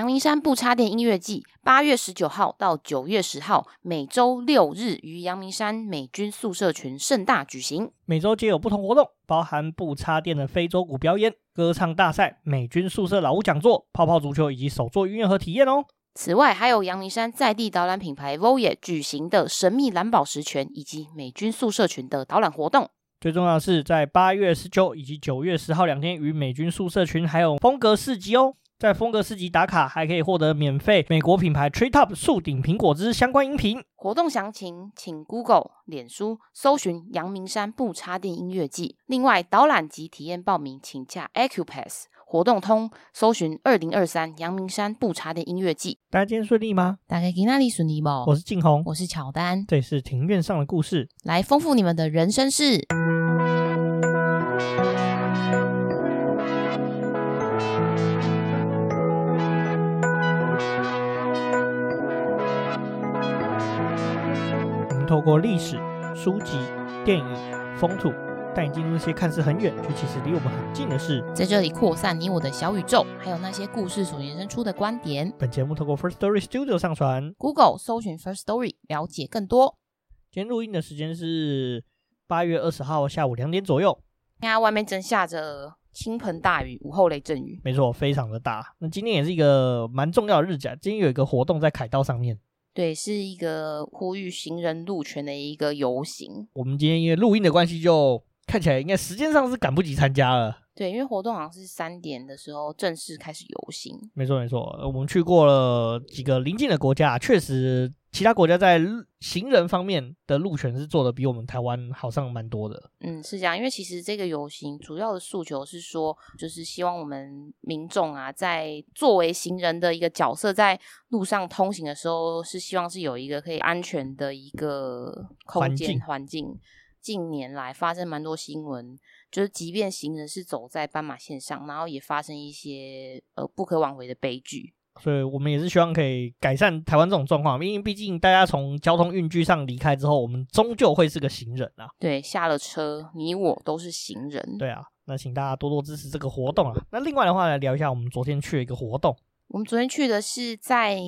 阳明山不插电音乐季，八月十九号到九月十号，每周六日于阳明山美军宿舍群盛大举行。每周皆有不同活动，包含不插电的非洲鼓表演、歌唱大赛、美军宿舍老屋讲座、泡泡足球以及手作音乐盒体验哦。此外，还有阳明山在地导览品牌 Voyage 举行的神秘蓝宝石泉以及美军宿舍群的导览活动。最重要的是，在八月十九以及九月十号两天，与美军宿舍群还有风格市集哦。在风格市集打卡，还可以获得免费美国品牌 Treetop 树顶苹果汁相关饮品。活动详情请 Google、脸书搜寻阳明山不插电音乐季。另外，导览及体验报名请洽 Acupass 活动通搜寻二零二三阳明山不插电音乐季。大家今天顺利吗？大家今天哪里顺利不？我是静红，我是乔丹，这里是庭院上的故事，来丰富你们的人生事。透过历史、书籍、电影、风土，带你进入那些看似很远，却其实离我们很近的事。在这里扩散你我的小宇宙，还有那些故事所延伸出的观点。本节目透过 First Story Studio 上传，Google 搜寻 First Story 了解更多。今天录音的时间是八月二十号下午两点左右。现在外面正下着倾盆大雨，午后雷阵雨。没错，非常的大。那今天也是一个蛮重要的日子啊，今天有一个活动在凯道上面。对，是一个呼吁行人路权的一个游行。我们今天因为录音的关系，就看起来应该时间上是赶不及参加了。对，因为活动好像是三点的时候正式开始游行。没错没错，我们去过了几个邻近的国家，确实。其他国家在行人方面的路权是做的比我们台湾好上蛮多的。嗯，是这样，因为其实这个游行主要的诉求是说，就是希望我们民众啊，在作为行人的一个角色，在路上通行的时候，是希望是有一个可以安全的一个空间环境。近年来发生蛮多新闻，就是即便行人是走在斑马线上，然后也发生一些呃不可挽回的悲剧。所以我们也是希望可以改善台湾这种状况，因为毕竟大家从交通运具上离开之后，我们终究会是个行人啊。对，下了车，你我都是行人。对啊，那请大家多多支持这个活动啊。那另外的话，来聊一下我们昨天去的一个活动。我们昨天去的是在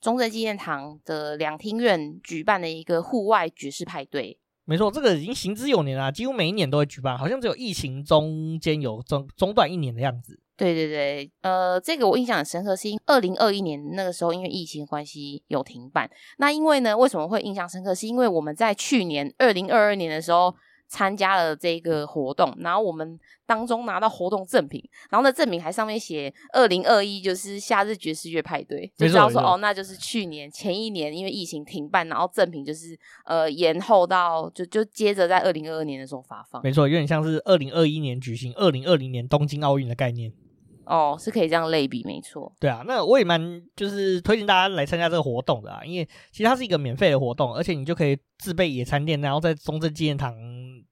中正纪念堂的两厅院举办的一个户外爵士派对。没错，这个已经行之有年了，几乎每一年都会举办，好像只有疫情中间有中中断一年的样子。对对对，呃，这个我印象很深刻，是因二零二一年那个时候，因为疫情关系有停办。那因为呢，为什么会印象深刻？是因为我们在去年二零二二年的时候参加了这个活动，然后我们当中拿到活动赠品，然后那赠品还上面写二零二一就是夏日爵士乐派对，就知道说哦，那就是去年前一年因为疫情停办，然后赠品就是呃延后到就就接着在二零二二年的时候发放。没错，有点像是二零二一年举行二零二零年东京奥运的概念。哦，是可以这样类比，没错。对啊，那我也蛮就是推荐大家来参加这个活动的啊，因为其实它是一个免费的活动，而且你就可以自备野餐垫，然后在中正纪念堂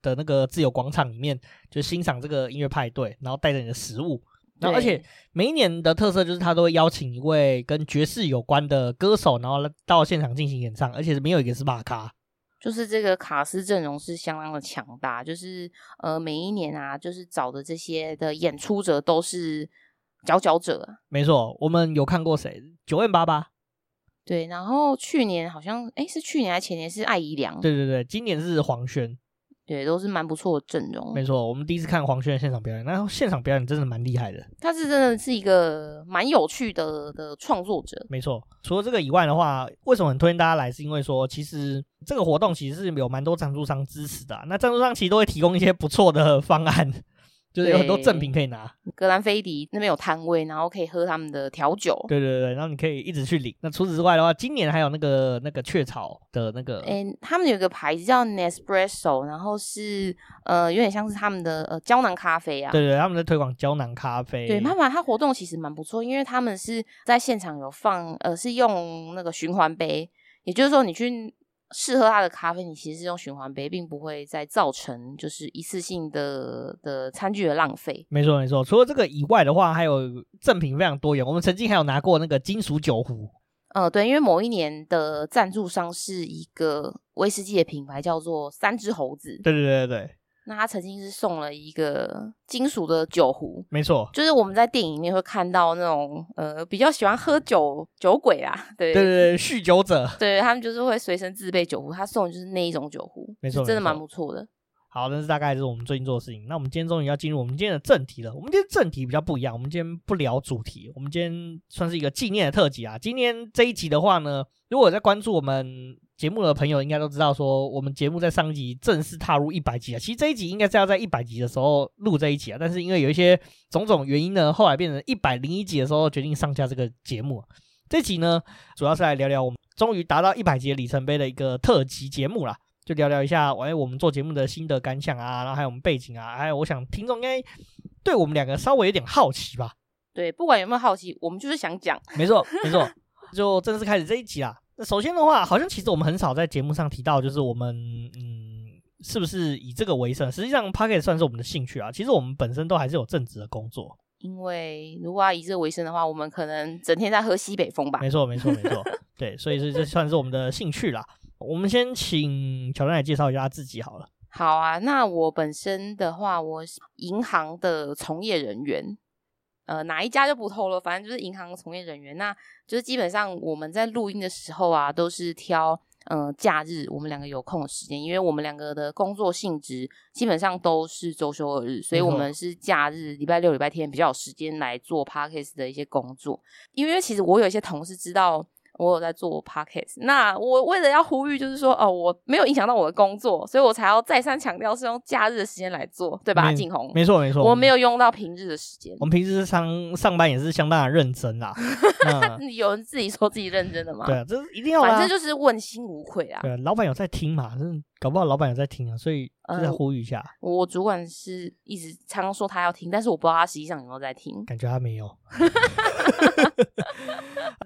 的那个自由广场里面就欣赏这个音乐派对，然后带着你的食物。然后而且每一年的特色就是他都会邀请一位跟爵士有关的歌手，然后到现场进行演唱，而且是没有一个是马咖。就是这个卡斯阵容是相当的强大，就是呃每一年啊，就是找的这些的演出者都是。佼佼者，没错，我们有看过谁？九 N 八八，对，然后去年好像，哎，是去年还是前年是艾怡良？对对对，今年是黄轩，对，都是蛮不错的阵容。没错，我们第一次看黄轩的现场表演，那现场表演真的蛮厉害的。他是真的是一个蛮有趣的的创作者。没错，除了这个以外的话，为什么很推荐大家来？是因为说，其实这个活动其实是有蛮多赞助商支持的啊，那赞助商其实都会提供一些不错的方案。就是有很多赠品可以拿，格兰菲迪那边有摊位，然后可以喝他们的调酒。对对对，然后你可以一直去领。那除此之外的话，今年还有那个那个雀巢的那个，诶，他们有一个牌子叫 Nespresso，然后是呃有点像是他们的呃胶囊咖啡啊。对对，他们在推广胶囊咖啡。对，妈妈它活动其实蛮不错，因为他们是在现场有放呃是用那个循环杯，也就是说你去。试喝它的咖啡，你其实是用循环杯，并不会再造成就是一次性的的餐具的浪费。没错没错，除了这个以外的话，还有赠品非常多元。我们曾经还有拿过那个金属酒壶。呃，对，因为某一年的赞助商是一个威士忌的品牌，叫做三只猴子。对对对对对。那他曾经是送了一个金属的酒壶，没错，就是我们在电影里面会看到那种呃比较喜欢喝酒酒鬼啦，对对对对，酗酒者，对他们就是会随身自备酒壶，他送的就是那一种酒壶，没错，真的蛮不错的。好，那是大概就是我们最近做的事情。那我们今天终于要进入我们今天的正题了。我们今天正题比较不一样，我们今天不聊主题，我们今天算是一个纪念的特辑啊。今天这一集的话呢，如果在关注我们节目的朋友，应该都知道说，我们节目在上一集正式踏入一百集啊。其实这一集应该是要在一百集的时候录这一集啊，但是因为有一些种种原因呢，后来变成一百零一集的时候决定上架这个节目。这集呢，主要是来聊聊我们终于达到一百集的里程碑的一个特辑节目啦。就聊聊一下，哎，我们做节目的心得感想啊，然后还有我们背景啊，还有我想听众应该对我们两个稍微有点好奇吧？对，不管有没有好奇，我们就是想讲。没错，没错，就正式开始这一集啦。那首先的话，好像其实我们很少在节目上提到，就是我们嗯，是不是以这个为生？实际上 p o c k e t 算是我们的兴趣啊。其实我们本身都还是有正职的工作。因为如果要以这个为生的话，我们可能整天在喝西北风吧？没错，没错，没错。对，所以这这算是我们的兴趣啦。我们先请乔丹来介绍一下他自己好了。好啊，那我本身的话，我是银行的从业人员，呃，哪一家就不透露，反正就是银行从业人员。那就是基本上我们在录音的时候啊，都是挑嗯、呃、假日，我们两个有空的时间，因为我们两个的工作性质基本上都是周休二日，所以我们是假日礼拜六、礼拜天比较有时间来做 Podcast 的一些工作。因为其实我有一些同事知道。我有在做 podcast，那我为了要呼吁，就是说，哦，我没有影响到我的工作，所以我才要再三强调是用假日的时间来做，对吧？景红，没错没错，我没有用到平日的时间。我们平时上上班也是相当的认真啦。嗯、有人自己说自己认真的吗？对啊，这是一定要，反正就是问心无愧啊。对，老板有在听嘛？真搞不好老板有在听啊，所以就在呼吁一下。呃、我主管是一直常常说他要听，但是我不知道他实际上有没有在听。感觉他没有。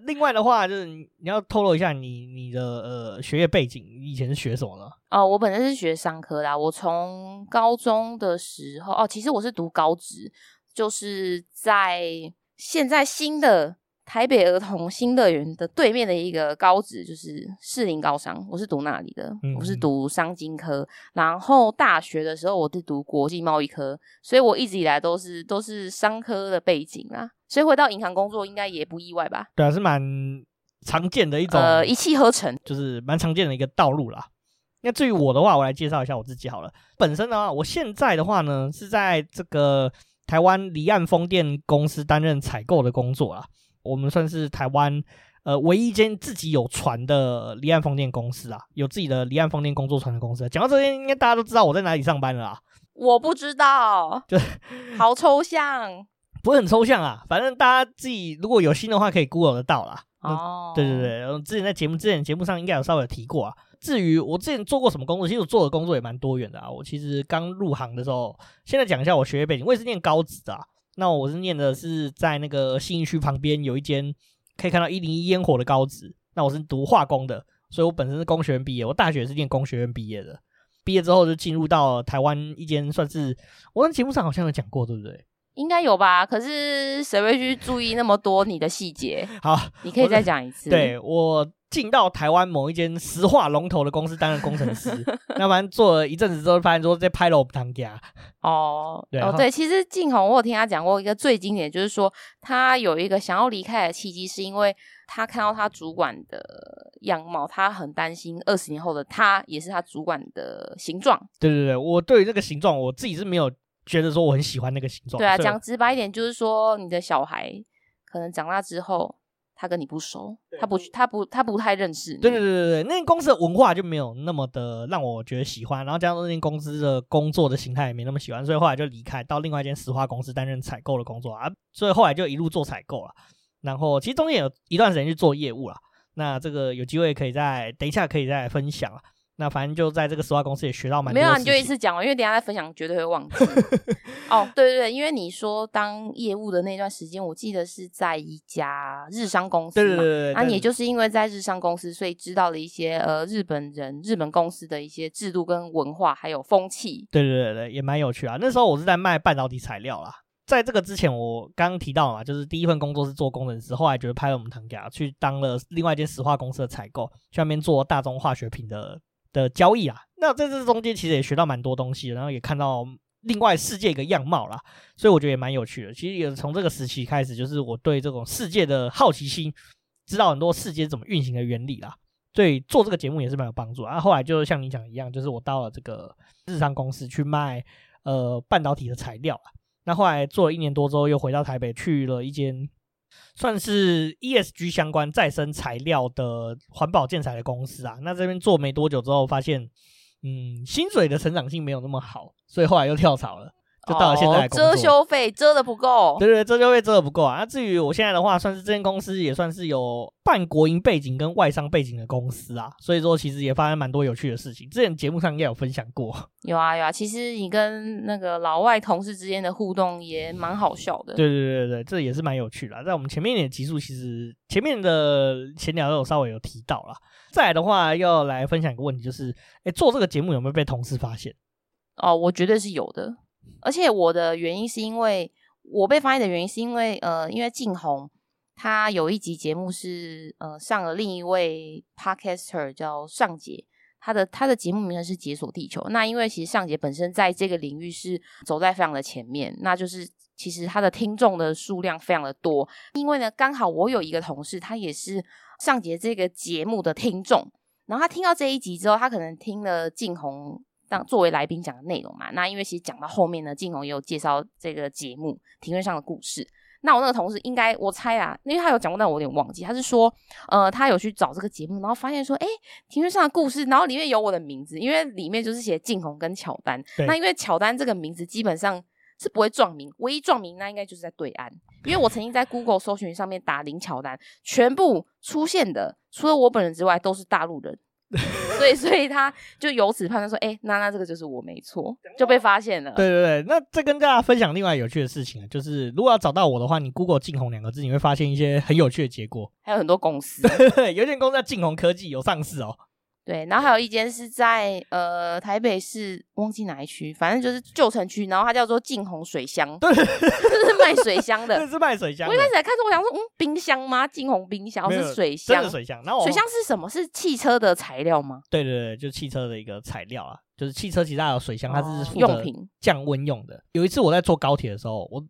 另外的话，就是你要透露一下你你的呃学业背景，你以前是学什么呢？哦，我本身是学商科的啊。我从高中的时候，哦，其实我是读高职，就是在现在新的。台北儿童新乐园的对面的一个高职就是士林高商，我是读那里的，我是读商经科。然后大学的时候我是读国际贸易科，所以我一直以来都是都是商科的背景啦。所以回到银行工作应该也不意外吧？对啊，是蛮常见的一种，呃，一气呵成，就是蛮常见的一个道路啦。那至于我的话，我来介绍一下我自己好了。本身的话，我现在的话呢是在这个台湾离岸风电公司担任采购的工作啦。我们算是台湾呃唯一一间自己有船的离岸风电公司啊，有自己的离岸风电工作船的公司。讲到这边，应该大家都知道我在哪里上班了啊？我不知道，就 好抽象，不会很抽象啊。反正大家自己如果有心的话，可以 Google 得到啦。哦，对对对，我之前在节目之前节目上应该有稍微有提过啊。至于我之前做过什么工作，其实我做的工作也蛮多元的啊。我其实刚入行的时候，现在讲一下我学业背景，我也是念高职的啊。那我是念的是在那个信义区旁边有一间可以看到一零一烟火的高职。那我是读化工的，所以我本身是工学院毕业。我大学是念工学院毕业的，毕业之后就进入到台湾一间算是我在节目上好像有讲过，对不对？应该有吧？可是谁会去注意那么多你的细节？好，你可以再讲一次。对，我。进到台湾某一间石化龙头的公司担任工程师，那反正做了一阵子之后，发现说在拍楼当家。哦，对哦，对，其实静红，我有听他讲过一个最经典，就是说他有一个想要离开的契机，是因为他看到他主管的样貌，他很担心二十年后的他也是他主管的形状。对对对，我对于这个形状，我自己是没有觉得说我很喜欢那个形状。对啊，讲直白一点，就是说你的小孩可能长大之后。他跟你不熟，他不，他不，他不太认识你。对对对对对，那间公司的文化就没有那么的让我觉得喜欢，然后加上那间公司的工作的形态也没那么喜欢，所以后来就离开，到另外一间石化公司担任采购的工作啊。所以后来就一路做采购了，然后其实中间有一段时间去做业务了。那这个有机会可以再等一下可以再分享了。那反正就在这个石化公司也学到蛮多。没有啊，你就一次讲完，因为等一下再分享绝对会忘记。哦，对对对，因为你说当业务的那段时间，我记得是在一家日商公司嘛。对对对对。那、啊、也就是因为在日商公司，所以知道了一些呃日本人、日本公司的一些制度跟文化，还有风气。对对对对，也蛮有趣啊。那时候我是在卖半导体材料啦。在这个之前，我刚刚提到嘛，就是第一份工作是做工程师，后来觉得拍了我们堂家去当了另外一间石化公司的采购，去那边做大宗化学品的。的交易啊，那在这中间其实也学到蛮多东西，然后也看到另外世界一个样貌啦，所以我觉得也蛮有趣的。其实也从这个时期开始，就是我对这种世界的好奇心，知道很多世界怎么运行的原理啦。对，做这个节目也是蛮有帮助。然后后来就像你讲一样，就是我到了这个日商公司去卖呃半导体的材料啊。那后来做了一年多之后，又回到台北去了一间。算是 ESG 相关再生材料的环保建材的公司啊，那这边做没多久之后，发现，嗯，薪水的成长性没有那么好，所以后来又跳槽了。就到了现在，遮羞费遮的不够，对对，遮羞费遮的不够啊。那至于我现在的话，算是这间公司也算是有半国营背景跟外商背景的公司啊，所以说其实也发生蛮多有趣的事情。之前节目上应该有分享过，有啊有啊。其实你跟那个老外同事之间的互动也蛮好笑的。对对对对，这也是蛮有趣的。在我们前面一点集数，其实前面的前两都有稍微有提到啦。再来的话，要来分享一个问题，就是哎，做这个节目有没有被同事发现？哦，我绝对是有的。而且我的原因是因为我被发现的原因是因为呃，因为晋弘他有一集节目是呃上了另一位 podcaster 叫尚杰，他的他的节目名称是解锁地球。那因为其实尚杰本身在这个领域是走在非常的前面，那就是其实他的听众的数量非常的多。因为呢，刚好我有一个同事，他也是尚杰这个节目的听众，然后他听到这一集之后，他可能听了晋弘。当作为来宾讲的内容嘛，那因为其实讲到后面呢，晋弘也有介绍这个节目庭院上的故事。那我那个同事应该我猜啊，因为他有讲过，但我有点忘记。他是说，呃，他有去找这个节目，然后发现说，哎，庭院上的故事，然后里面有我的名字，因为里面就是写晋弘跟乔丹。那因为乔丹这个名字基本上是不会撞名，唯一撞名那应该就是在对岸，因为我曾经在 Google 搜寻上面打林乔丹，全部出现的除了我本人之外都是大陆人。所以，所以他就由此判断说，哎、欸，那那这个就是我没错，就被发现了。对对对，那再跟大家分享另外有趣的事情啊，就是如果要找到我的话，你 Google 静红两个字，你会发现一些很有趣的结果，还有很多公司，对对对，有一间公司叫静红科技，有上市哦。对，然后还有一间是在呃台北市，忘记哪一区，反正就是旧城区，然后它叫做静红水箱，对，就是卖水箱的，是卖水箱。我一开始来看说，我想说，嗯，冰箱吗？静红冰箱，是水箱，真的水箱。然后水箱是什么？是汽车的材料吗？对对对，就是汽车的一个材料啊，就是汽车其实它有水箱，它是用品降温用的。有一次我在坐高铁的时候，我。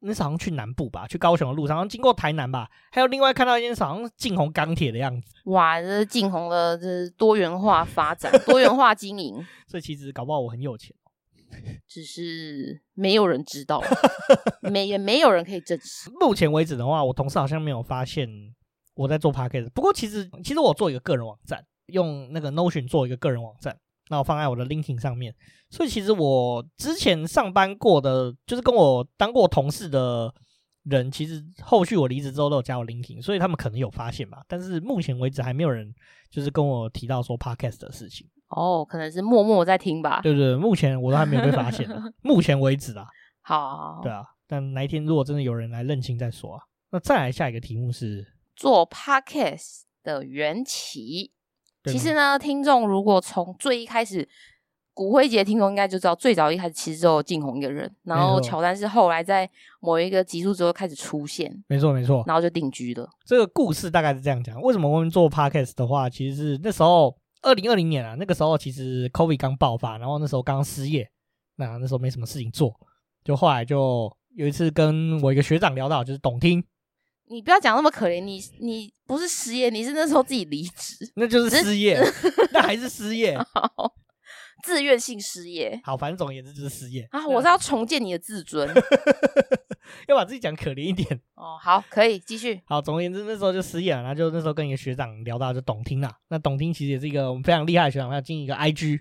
那是好像去南部吧，去高雄的路上，好像经过台南吧，还有另外看到一间好像晋弘钢铁的样子。哇，这是晋弘的这是多元化发展，多元化经营。所以其实搞不好我很有钱，只是没有人知道，没也没有人可以证实。目前为止的话，我同事好像没有发现我在做 p a c k a g e。不过其实其实我做一个个人网站，用那个 Notion 做一个个人网站。那我放在我的 LinkedIn 上面，所以其实我之前上班过的，就是跟我当过同事的人，其实后续我离职之后都有加我 LinkedIn，所以他们可能有发现吧。但是目前为止还没有人就是跟我提到说 Podcast 的事情。哦，可能是默默在听吧。对对，目前我都还没有被发现。目前为止啊。好。对啊，但哪一天如果真的有人来认清再说啊。那再来下一个题目是做 Podcast 的缘起。其实呢，听众如果从最一开始，骨灰级听众应该就知道，最早一开始其实只有静红一个人，然后乔丹是后来在某一个集数之后开始出现，没错没错，然后就定居了。这个故事大概是这样讲，为什么我们做 podcast 的话，其实是那时候二零二零年啊，那个时候其实 COVID 刚爆发，然后那时候刚失业，那那时候没什么事情做，就后来就有一次跟我一个学长聊到，就是董听。你不要讲那么可怜，你你不是失业，你是那时候自己离职，那就是失业，那还是失业，自愿性失业。好，反正总而言之就是失业啊！我是要重建你的自尊，要把自己讲可怜一点哦。好，可以继续。好，总而言之那时候就失业了，然后就那时候跟一个学长聊到就董听啦。那董听其实也是一个我们非常厉害的学长，要经营一个 IG。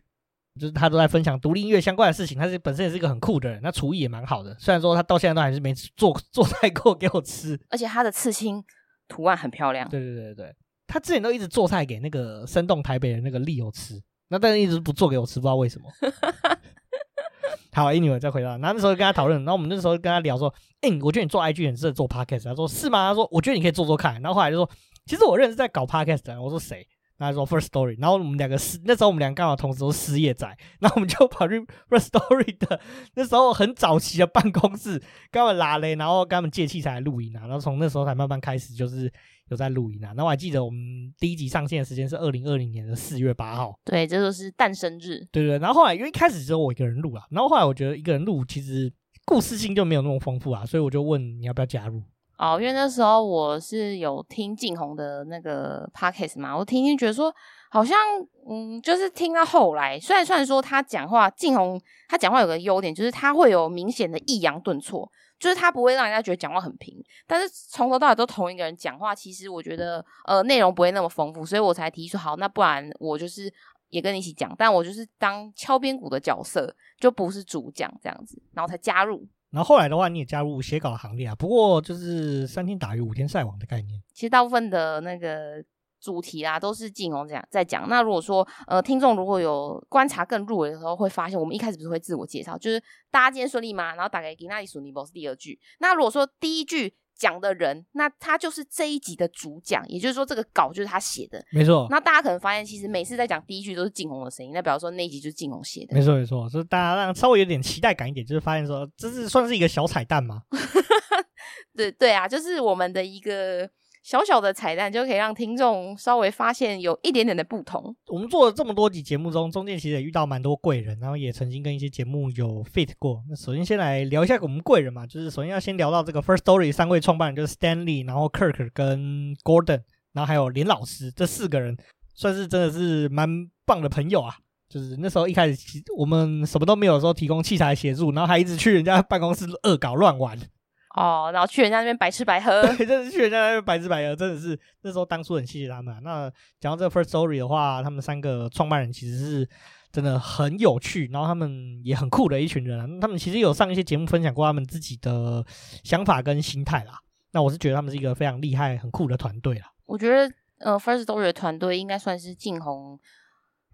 就是他都在分享独立音乐相关的事情，他是本身也是一个很酷的人，那厨艺也蛮好的。虽然说他到现在都还是没做 做菜过给我吃，而且他的刺青图案很漂亮。对对对对，他之前都一直做菜给那个生动台北的那个利友吃，那但是一直不做给我吃，不知道为什么。好，Anyway 再回到，然后那时候跟他讨论，然后我们那时候跟他聊说，哎、欸，我觉得你做 IG 很适合做 Podcast。他说是吗？他说我觉得你可以做做看。然后后来就说，其实我认识在搞 Podcast 的，我说谁？然后说 First Story，然后我们两个失那时候我们两个刚好同时都失业仔，然后我们就跑去 First Story 的那时候很早期的办公室，跟他们拉嘞，然后跟他们借器材来录音啊，然后从那时候才慢慢开始就是有在录音啊。然后我还记得我们第一集上线的时间是二零二零年的四月八号，对，这就是诞生日，对对对。然后后来因为一开始只有我一个人录啊，然后后来我觉得一个人录其实故事性就没有那么丰富啊，所以我就问你要不要加入。哦，因为那时候我是有听静红的那个 podcast 嘛，我听听觉得说好像，嗯，就是听到后来，虽然虽然说他讲话，静红他讲话有个优点，就是他会有明显的抑扬顿挫，就是他不会让人家觉得讲话很平，但是从头到尾都同一个人讲话，其实我觉得呃内容不会那么丰富，所以我才提出好，那不然我就是也跟你一起讲，但我就是当敲边鼓的角色，就不是主讲这样子，然后才加入。然后后来的话，你也加入写稿行列啊。不过就是三天打鱼五天晒网的概念。其实大部分的那个主题啊，都是静宏这样在讲。那如果说呃，听众如果有观察更入微的时候，会发现我们一开始不是会自我介绍，就是大家今天顺利吗？然后打给给那里索尼博是第二句。那如果说第一句。讲的人，那他就是这一集的主讲，也就是说，这个稿就是他写的，没错。那大家可能发现，其实每次在讲第一句都是静红的声音，那比方说那一集就是静红写的，没错没错。所以大家让稍微有点期待感一点，就是发现说，这是算是一个小彩蛋吗？对对啊，就是我们的一个。小小的彩蛋就可以让听众稍微发现有一点点的不同。我们做了这么多集节目中，中间其实也遇到蛮多贵人，然后也曾经跟一些节目有 fit 过。那首先先来聊一下我们贵人嘛，就是首先要先聊到这个 First Story 三位创办人，就是 Stanley，然后 Kirk 跟 Gordon，然后还有连老师这四个人，算是真的是蛮棒的朋友啊。就是那时候一开始我们什么都没有的时候，提供器材协助，然后还一直去人家办公室恶搞乱玩。哦，然后去人家那边白吃白喝，对，真的是去人家那边白吃白喝，真的是那时候当初很谢谢他们啊。那讲到这个 First Story 的话，他们三个创办人其实是真的很有趣，然后他们也很酷的一群人啊。他们其实有上一些节目分享过他们自己的想法跟心态啦。那我是觉得他们是一个非常厉害、很酷的团队啦。我觉得呃，First Story 的团队应该算是晋红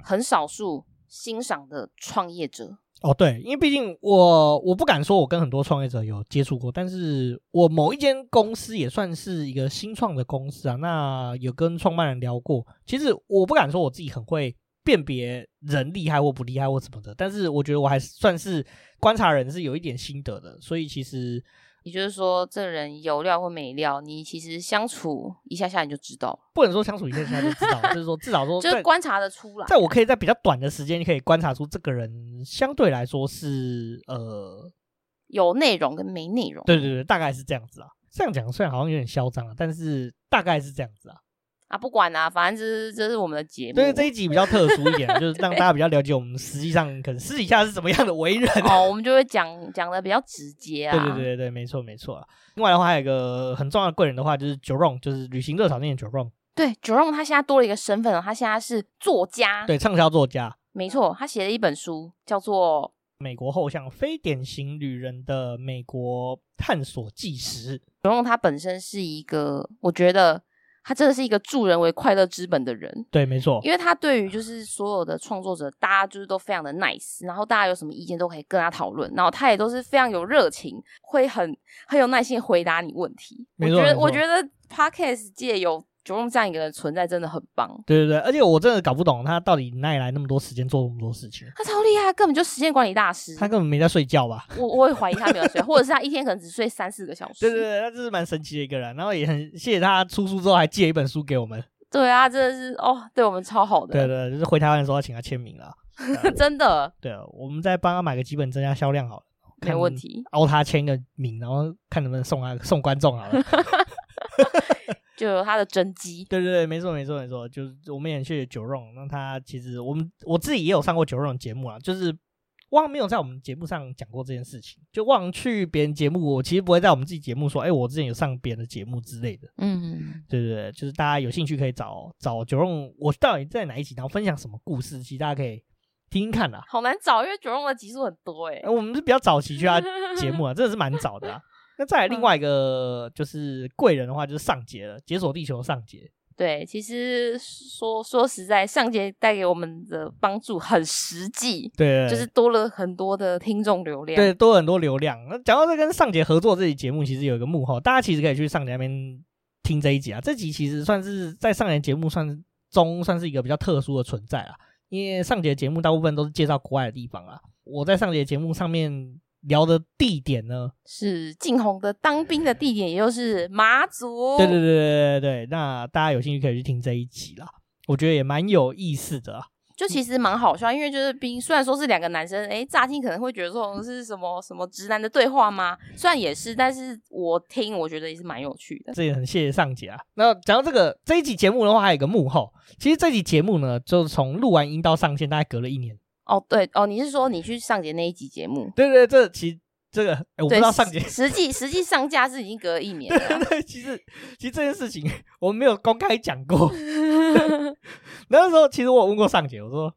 很少数欣赏的创业者。哦，对，因为毕竟我我不敢说我跟很多创业者有接触过，但是我某一间公司也算是一个新创的公司啊，那有跟创办人聊过。其实我不敢说我自己很会辨别人厉害或不厉害或什么的，但是我觉得我还算是观察人是有一点心得的，所以其实。也就是说，这人有料或没料，你其实相处一下下你就知道。不能说相处一下下就知道，就是说至少说就是观察的出来。在我可以在比较短的时间，你可以观察出这个人相对来说是呃有内容跟没内容。对对对，大概是这样子啊。这样讲虽然好像有点嚣张啊，但是大概是这样子啊。啊，不管啊，反正这是这是我们的节目。对，这一集比较特殊一点，就是让大家比较了解我们实际上可能私底下是怎么样的为人。哦，我们就会讲讲的比较直接啊。对对对对，没错没错啊。另外的话，还有一个很重要的贵人的话，就是 Jerome，就是旅行热潮店的 Jerome。对，Jerome 他现在多了一个身份了，他现在是作家。对，畅销作家。没错，他写了一本书，叫做《美国后巷：非典型旅人的美国探索纪实》。Jerome 他本身是一个，我觉得。他真的是一个助人为快乐之本的人，对，没错。因为他对于就是所有的创作者，大家就是都非常的 nice，然后大家有什么意见都可以跟他讨论，然后他也都是非常有热情，会很很有耐心回答你问题。没错，我觉得，我觉得 Podcast 界有。Jerome 这样一个人存在真的很棒，对对对，而且我真的搞不懂他到底哪里来那么多时间做那么多事情。他超厉害，根本就时间管理大师。他根本没在睡觉吧？我我会怀疑他没有睡，或者是他一天可能只睡三四个小时。对对对，他就是蛮神奇的一个人。然后也很谢谢他出书之后还借一本书给我们。对啊，真的是哦，对我们超好的。对对，就是回台湾的时候要请他签名了。真的。对啊，我们再帮他买个几本增加销量好了。没问题。凹他签个名，然后看能不能送他送观众好了。就有他的真机，对对对，没错没错没错，就是我们也谢谢 Jerome，那他其实我们我自己也有上过 Jerome 节目啊，就是忘没有在我们节目上讲过这件事情，就忘去别人节目，我其实不会在我们自己节目说，哎，我之前有上别人的节目之类的，嗯，对对对，就是大家有兴趣可以找找 Jerome，我到底在哪一集，然后分享什么故事，其实大家可以听听看啦。好难找，因为 Jerome 的集数很多哎、欸，我们是比较早期去他节目啊，真 的是蛮早的啊。那再来另外一个就是贵人的话，就是上节了，解锁地球上节。对，其实说说实在，上节带给我们的帮助很实际，对，就是多了很多的听众流量，对，多了很多流量。那讲到这跟上节合作这期节目，其实有一个幕后，大家其实可以去上节那边听这一集啊。这集其实算是在上节节目算中算是一个比较特殊的存在啊。因为上节节目大部分都是介绍国外的地方啊，我在上节节目上面聊的地点呢，是晋红的当兵的地点，也就是马祖。对对对对对对，那大家有兴趣可以去听这一集啦，我觉得也蛮有意思的啊。就其实蛮好笑，因为就是兵，虽然说是两个男生，哎，乍听可能会觉得说是什么什么直男的对话吗？虽然也是，但是我听我觉得也是蛮有趣的。这也很谢谢上节啊。那讲到这个这一集节目的话，还有一个幕后，其实这集节目呢，就是从录完音到上线，大概隔了一年。哦，对哦，你是说你去上节那一集节目？对对，这其实这个我不知道上节实际实际上架是已经隔了一年了。对对对，其实其实这件事情我们没有公开讲过。那时候其实我有问过上节，我说。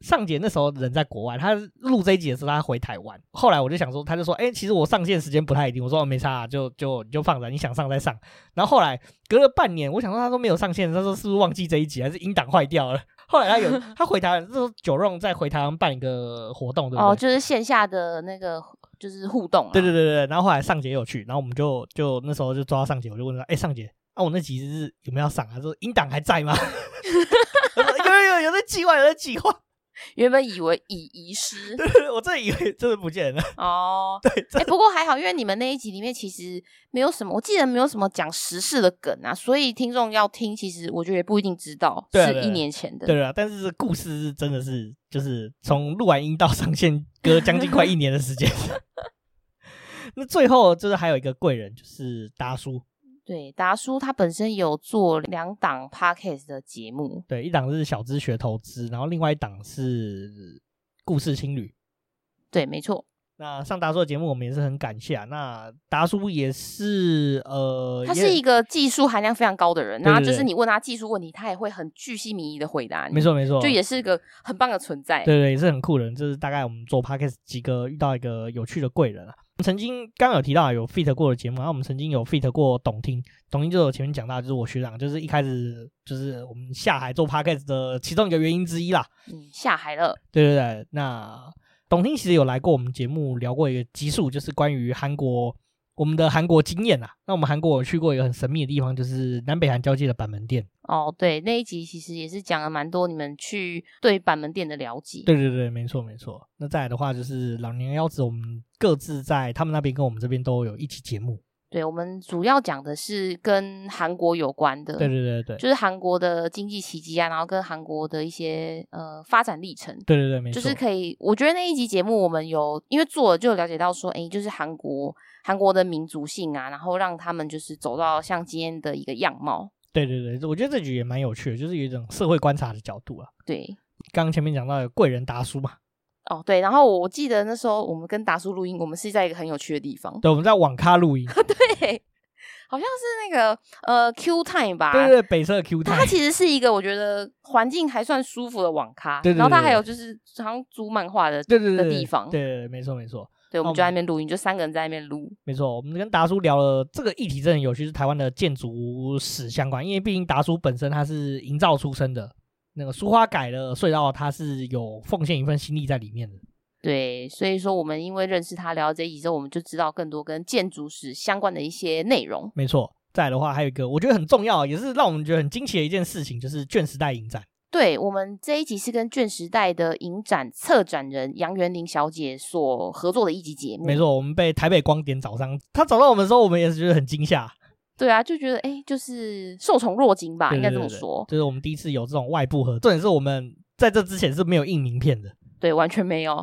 上节那时候人在国外，他录这一集的时候他回台湾。后来我就想说，他就说：“哎、欸，其实我上线时间不太一定。”我说：“哦没差、啊，就就你就放着，你想上再上。”然后后来隔了半年，我想说他都没有上线，他说是不是忘记这一集，还是音档坏掉了？后来他有 他回台湾，那时候九荣在回台湾办一个活动，对不对？哦，就是线下的那个就是互动、啊。对对对对。然后后来尚杰有去，然后我们就就那时候就抓到尚杰，我就问他：“哎、欸，上节，啊，我那集是有没有要上？”他说：“音档还在吗？”有有有有在计划，有在计划。原本以为已遗失，对，我真的以为真的不见了 哦。对，哎、欸，不过还好，因为你们那一集里面其实没有什么，我记得没有什么讲时事的梗啊，所以听众要听，其实我觉得也不一定知道是一年前的。对啊，但是故事是真的是就是从录完音到上线隔将近快一年的时间。那最后就是还有一个贵人，就是达叔。对，达叔他本身有做两档 podcast 的节目，对，一档是小资学投资，然后另外一档是故事青旅。对，没错。那上达叔的节目，我们也是很感谢啊。那达叔也是呃，他是一个技术含量非常高的人，那就是你问他技术问题，他也会很巨细靡遗的回答你。没错，没错，就也是一个很棒的存在。对对，也是很酷的人。这、就是大概我们做 podcast 几个遇到一个有趣的贵人啊。曾经刚刚有提到有 feat 过的节目，然后我们曾经有 feat 过董听，董听就是我前面讲到，就是我学长，就是一开始就是我们下海做 podcast 的其中一个原因之一啦。嗯，下海了。对对对，那董卿其实有来过我们节目聊过一个集数，就是关于韩国我们的韩国经验啊。那我们韩国有去过一个很神秘的地方，就是南北韩交界的板门店。哦，对，那一集其实也是讲了蛮多你们去对板门店的了解。对对对，没错没错。那再来的话就是老年腰子，我们各自在他们那边跟我们这边都有一期节目。对，我们主要讲的是跟韩国有关的。对对对对，就是韩国的经济奇迹啊，然后跟韩国的一些呃发展历程。对对对，没错。就是可以，我觉得那一集节目我们有因为做了就了解到说，哎，就是韩国韩国的民族性啊，然后让他们就是走到像今天的一个样貌。对对对，我觉得这局也蛮有趣的，就是有一种社会观察的角度啊。对，刚刚前面讲到有贵人达叔嘛。哦，对，然后我记得那时候我们跟达叔录音，我们是在一个很有趣的地方。对，我们在网咖录音。对，好像是那个呃 Q Time 吧？对对，北社 Q Time。它其实是一个我觉得环境还算舒服的网咖。对对对。然后它还有就是好像租漫画的对对对的地方。对没错没错。对，我们就在那边录音，就三个人在那边录。没错，我们跟达叔聊了这个议题，真的很有趣，是台湾的建筑史相关。因为毕竟达叔本身他是营造出身的，那个书花改的隧道，他是有奉献一份心力在里面的。对，所以说我们因为认识他，聊这一集之后，我们就知道更多跟建筑史相关的一些内容。没错，再来的话还有一个我觉得很重要，也是让我们觉得很惊奇的一件事情，就是卷时代影展。对，我们这一集是跟卷时代的影展策展人杨元玲小姐所合作的一集节目。没错，我们被台北光点找上，他找到我们的时候，我们也是觉得很惊吓。对啊，就觉得哎，就是受宠若惊吧，对对对对，应该这么说。就是我们第一次有这种外部合作，重点是我们在这之前是没有印名片的。对，完全没有。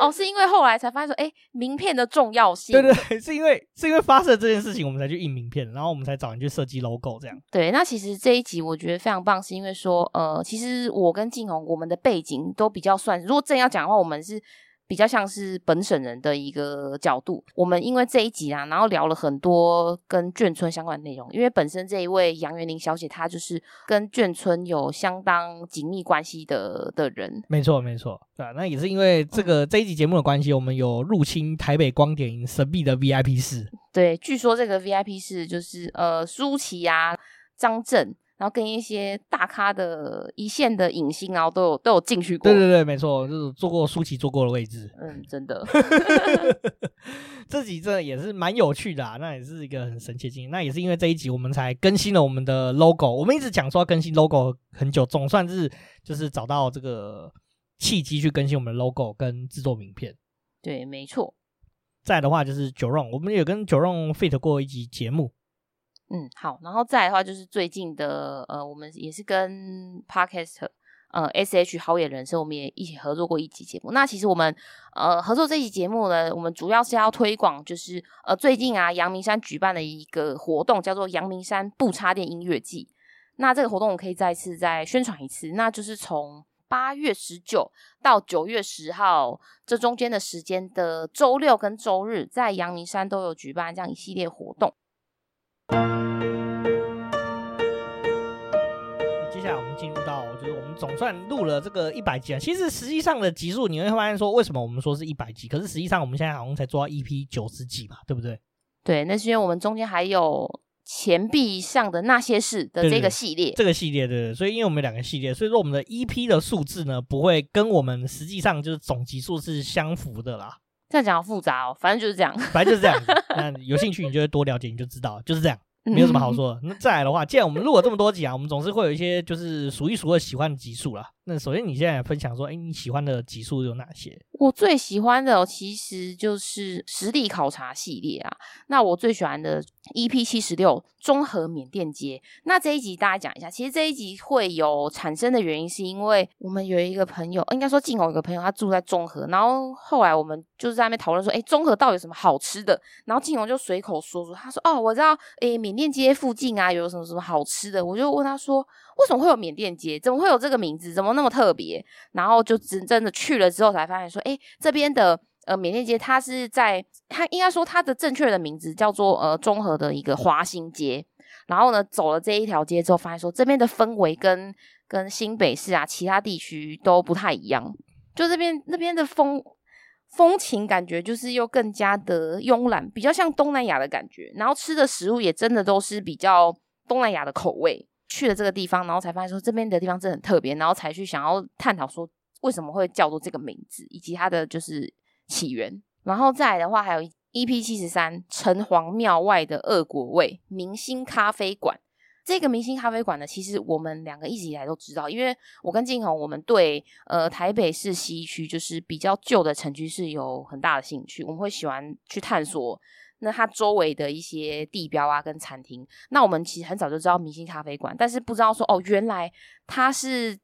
哦，是因为后来才发现说，哎，名片的重要性。对对对，是因为是因为发生这件事情，我们才去印名片，然后我们才找人去设计 logo 这样。对，那其实这一集我觉得非常棒，是因为说，呃，其实我跟静红我们的背景都比较算，如果真要讲的话，我们是。比较像是本省人的一个角度，我们因为这一集啊，然后聊了很多跟眷村相关的内容。因为本身这一位杨元玲小姐，她就是跟眷村有相当紧密关系的的人。没错，没错，对啊，那也是因为这个这一集节目的关系，我们有入侵台北光点神秘的 VIP 室。对，据说这个 VIP 室就是呃舒淇啊、张震。然后跟一些大咖的一线的影星，然后都有都有进去过。对对对，没错，就是坐过舒淇坐过的位置。嗯，真的，这集真的也是蛮有趣的啊，那也是一个很神奇的经验。那也是因为这一集我们才更新了我们的 logo，我们一直讲说要更新 logo 很久，总算是就是找到这个契机去更新我们的 logo 跟制作名片。对，没错。再的话就是 Jerome，我们有跟 Jerome fit 过一集节目。嗯，好，然后再来的话就是最近的，呃，我们也是跟 Podcast，呃，SH 好野人生，我们也一起合作过一集节目。那其实我们，呃，合作这期节目呢，我们主要是要推广，就是呃，最近啊，阳明山举办的一个活动，叫做阳明山不插电音乐季。那这个活动我可以再次再宣传一次，那就是从八月十九到九月十号这中间的时间的周六跟周日，在阳明山都有举办这样一系列活动。接下来我们进入到，就是我们总算录了这个一百集啊。其实实际上的集数你会发现说，为什么我们说是一百集？可是实际上我们现在好像才做到 EP 九十几嘛，对不对？对，那是因为我们中间还有钱币上的那些事的这个系列，对对对，这个系列对，所以因为我们两个系列，所以说我们的 EP 的数字呢，不会跟我们实际上就是总集数是相符的啦。这样讲好复杂哦，反正就是这样，反正就是这样子。那有兴趣，你就会多了解，你就知道，就是这样。没有什么好说的。那再来的话，既然我们录了这么多集啊，我们总是会有一些就是数一数二喜欢的集数啦。那首先你现在分享说，哎，你喜欢的集数有哪些？我最喜欢的其实就是实地考察系列啊。那我最喜欢的 EP 七十六中和缅甸街。那这一集大家讲一下，其实这一集会有产生的原因，是因为我们有一个朋友，应该说晋宏有个朋友，他住在中和，然后后来我们就是在那边讨论说，哎，中和到底有什么好吃的？然后晋宏就随口说说，他说，哦，我知道，哎，缅甸街附近啊有什么什么好吃的。我就问他说。为什么会有缅甸街？怎么会有这个名字？怎么那么特别？然后就真真的去了之后，才发现说，哎，这边的呃缅甸街，它是在它应该说它的正确的名字叫做呃中和的一个华新街。然后呢，走了这一条街之后，发现说这边的氛围跟跟新北市啊其他地区都不太一样，就这边那边的风风情感觉就是又更加的慵懒，比较像东南亚的感觉。然后吃的食物也真的都是比较东南亚的口味。去了这个地方，然后才发现说这边的地方真的很特别，然后才去想要探讨说为什么会叫做这个名字，以及它的就是起源。然后再来的话，还有 EP 七十三城隍庙外的恶果味明星咖啡馆。这个明星咖啡馆呢，其实我们两个一直以来都知道，因为我跟晋宏，我们对呃台北市西区就是比较旧的城区是有很大的兴趣，我们会喜欢去探索。那它周围的一些地标啊，跟餐厅，那我们其实很早就知道明星咖啡馆，但是不知道说哦，原来它是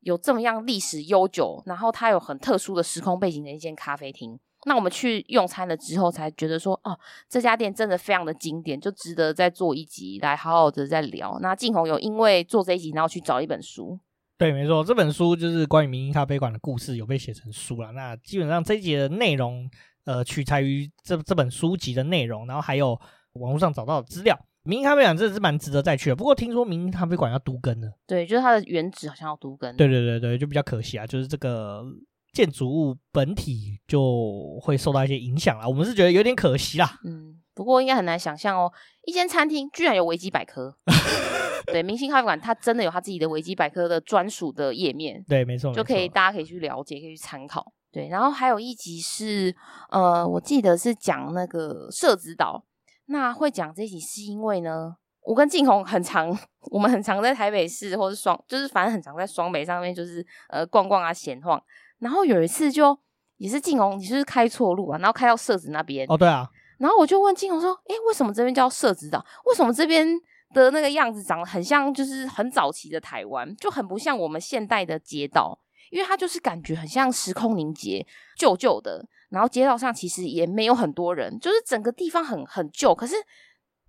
有这么样历史悠久，然后它有很特殊的时空背景的一间咖啡厅。那我们去用餐了之后，才觉得说哦，这家店真的非常的经典，就值得再做一集来好好的再聊。那静红有因为做这一集，然后去找一本书，对，没错，这本书就是关于明星咖啡馆的故事，有被写成书了。那基本上这一集的内容。呃，取材于这这本书籍的内容，然后还有网络上找到的资料。明星咖啡馆真的是蛮值得再去的，不过听说明星咖啡馆要都更了。对，就是它的原址好像要都更。对对对对，就比较可惜啊，就是这个建筑物本体就会受到一些影响了。我们是觉得有点可惜啦。嗯，不过应该很难想象哦，一间餐厅居然有维基百科。对，明星咖啡馆它真的有它自己的维基百科的专属的页面。对，没错，就可以大家可以去了解，可以去参考。对，然后还有一集是，呃，我记得是讲那个社子岛。那会讲这一集是因为呢，我跟晋宏很常，我们很常在台北市或是双，就是反正很常在双北上面，就是呃逛逛啊闲晃。然后有一次就也是晋宏，你是不是开错路啊？然后开到社子那边。哦，对啊。然后我就问晋宏说：“诶，为什么这边叫社子岛？为什么这边的那个样子长得很像，就是很早期的台湾，就很不像我们现代的街道？”因为它就是感觉很像时空凝结，旧旧的，然后街道上其实也没有很多人，就是整个地方很很旧。可是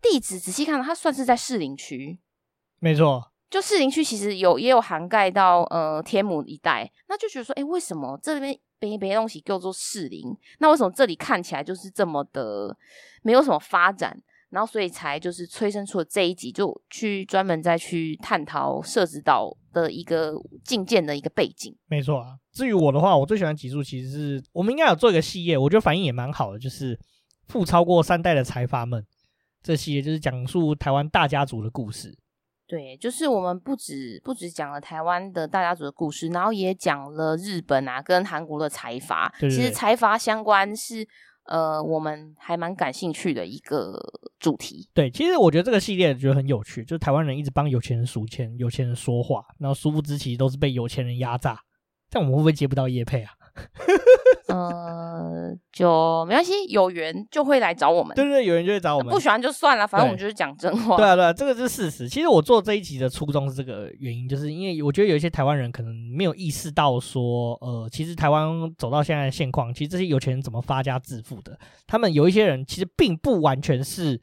地址仔细看，它算是在士林区，没错，就士林区其实有也有涵盖到呃天母一带，那就觉得说，哎，为什么这边别别东西叫做士林？那为什么这里看起来就是这么的没有什么发展？然后，所以才就是催生出了这一集，就去专门再去探讨社子岛的一个进建的一个背景。没错啊。至于我的话，我最喜欢的集数其实是我们应该有做一个系列，我觉得反应也蛮好的，就是富超过三代的财阀们这系列，就是讲述台湾大家族的故事。对，就是我们不止不止讲了台湾的大家族的故事，然后也讲了日本啊跟韩国的财阀。对对对，其实财阀相关是呃我们还蛮感兴趣的一个主题。对，其实我觉得这个系列觉得很有趣，就是台湾人一直帮有钱人数钱，有钱人说话，然后殊不知其实都是被有钱人压榨。但我们会不会接不到叶佩啊？呃，就没关系，有缘就会来找我们。对对对，有缘就会找我们。不喜欢就算了，反正我们就是讲真话。对啊，对啊，这个是事实。其实我做这一集的初衷是这个原因，就是因为我觉得有一些台湾人可能没有意识到说，呃，其实台湾走到现在的现况，其实这些有钱人怎么发家致富的？他们有一些人其实并不完全是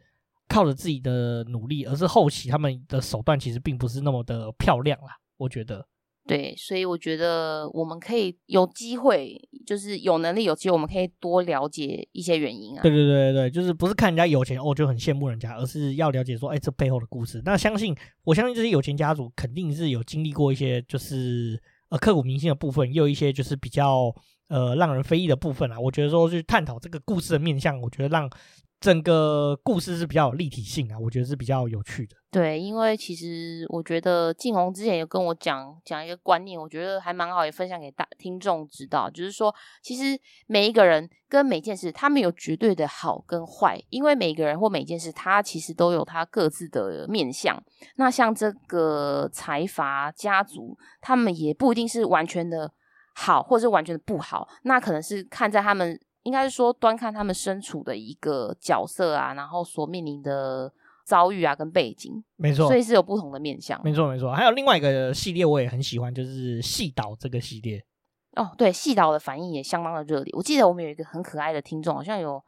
靠着自己的努力，而是后期他们的手段其实并不是那么的漂亮啦。我觉得。对，所以我觉得我们可以有机会，就是有能力有机会，我们可以多了解一些原因啊。对对对对，就是不是看人家有钱哦就很羡慕人家，而是要了解说，哎，这背后的故事。那相信我相信这些有钱家族肯定是有经历过一些就是呃刻骨铭心的部分，也有一些就是比较呃让人非议的部分啊。我觉得说去探讨这个故事的面向，我觉得让。整个故事是比较有立体性啊，我觉得是比较有趣的。对，因为其实我觉得晋弘之前有跟我讲讲一个观念，我觉得还蛮好，也分享给大听众知道，就是说，其实每一个人跟每件事，他们有绝对的好跟坏，因为每个人或每件事，他其实都有他各自的面向。那像这个财阀家族，他们也不一定是完全的好，或者是完全的不好，那可能是看在他们。应该是说，端看他们身处的一个角色啊，然后所面临的遭遇啊，跟背景，没错，所以是有不同的面向。没错，没错。还有另外一个系列，我也很喜欢，就是细岛这个系列。哦，对，细岛的反应也相当的热烈。我记得我们有一个很可爱的听众，好像有。